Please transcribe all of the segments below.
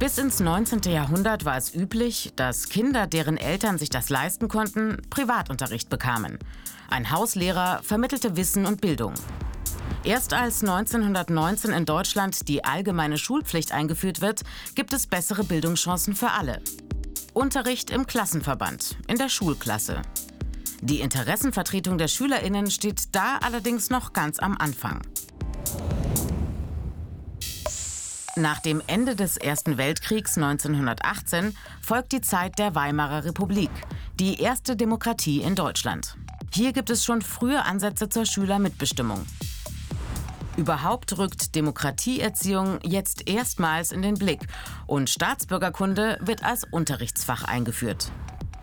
Bis ins 19. Jahrhundert war es üblich, dass Kinder, deren Eltern sich das leisten konnten, Privatunterricht bekamen. Ein Hauslehrer vermittelte Wissen und Bildung. Erst als 1919 in Deutschland die allgemeine Schulpflicht eingeführt wird, gibt es bessere Bildungschancen für alle. Unterricht im Klassenverband, in der Schulklasse. Die Interessenvertretung der Schülerinnen steht da allerdings noch ganz am Anfang. Nach dem Ende des Ersten Weltkriegs 1918 folgt die Zeit der Weimarer Republik, die erste Demokratie in Deutschland. Hier gibt es schon frühe Ansätze zur Schülermitbestimmung. Überhaupt rückt Demokratieerziehung jetzt erstmals in den Blick und Staatsbürgerkunde wird als Unterrichtsfach eingeführt.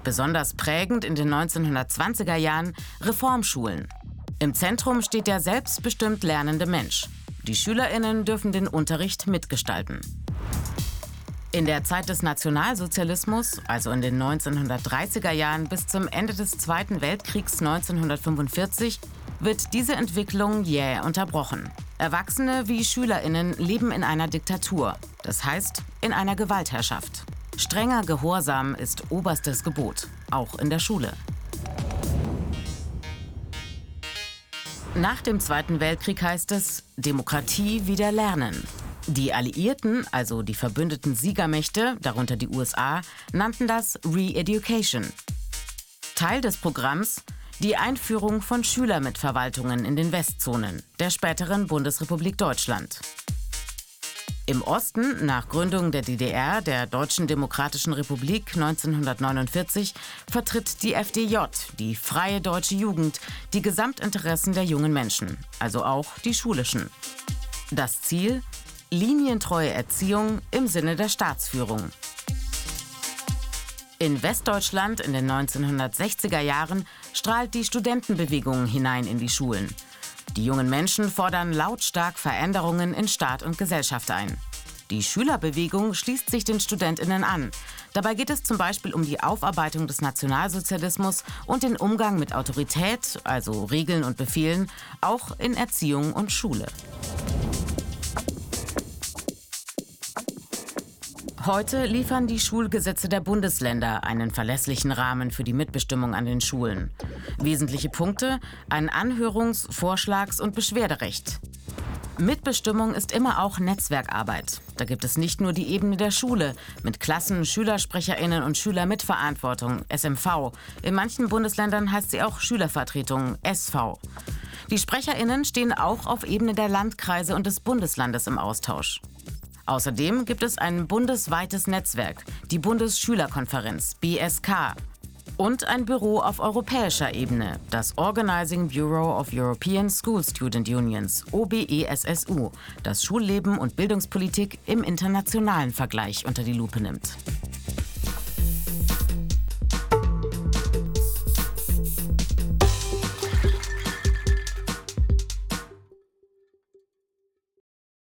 Besonders prägend in den 1920er Jahren Reformschulen. Im Zentrum steht der selbstbestimmt lernende Mensch. Die Schülerinnen dürfen den Unterricht mitgestalten. In der Zeit des Nationalsozialismus, also in den 1930er Jahren bis zum Ende des Zweiten Weltkriegs 1945, wird diese Entwicklung jäh unterbrochen. Erwachsene wie Schülerinnen leben in einer Diktatur, das heißt in einer Gewaltherrschaft. Strenger Gehorsam ist oberstes Gebot, auch in der Schule. Nach dem Zweiten Weltkrieg heißt es Demokratie wieder lernen. Die Alliierten, also die verbündeten Siegermächte, darunter die USA, nannten das Re-Education. Teil des Programms die Einführung von Schülermitverwaltungen in den Westzonen der späteren Bundesrepublik Deutschland. Im Osten, nach Gründung der DDR, der Deutschen Demokratischen Republik 1949, vertritt die FDJ, die Freie Deutsche Jugend, die Gesamtinteressen der jungen Menschen, also auch die schulischen. Das Ziel? Linientreue Erziehung im Sinne der Staatsführung. In Westdeutschland in den 1960er Jahren strahlt die Studentenbewegung hinein in die Schulen. Die jungen Menschen fordern lautstark Veränderungen in Staat und Gesellschaft ein. Die Schülerbewegung schließt sich den Studentinnen an. Dabei geht es zum Beispiel um die Aufarbeitung des Nationalsozialismus und den Umgang mit Autorität, also Regeln und Befehlen, auch in Erziehung und Schule. Heute liefern die Schulgesetze der Bundesländer einen verlässlichen Rahmen für die Mitbestimmung an den Schulen. Wesentliche Punkte: ein Anhörungs-, Vorschlags- und Beschwerderecht. Mitbestimmung ist immer auch Netzwerkarbeit. Da gibt es nicht nur die Ebene der Schule mit Klassen, Schülersprecherinnen und Schülermitverantwortung, SMV. In manchen Bundesländern heißt sie auch Schülervertretung, SV. Die Sprecherinnen stehen auch auf Ebene der Landkreise und des Bundeslandes im Austausch. Außerdem gibt es ein bundesweites Netzwerk, die Bundesschülerkonferenz BSK, und ein Büro auf europäischer Ebene, das Organizing Bureau of European School Student Unions, OBESSU, das Schulleben und Bildungspolitik im internationalen Vergleich unter die Lupe nimmt.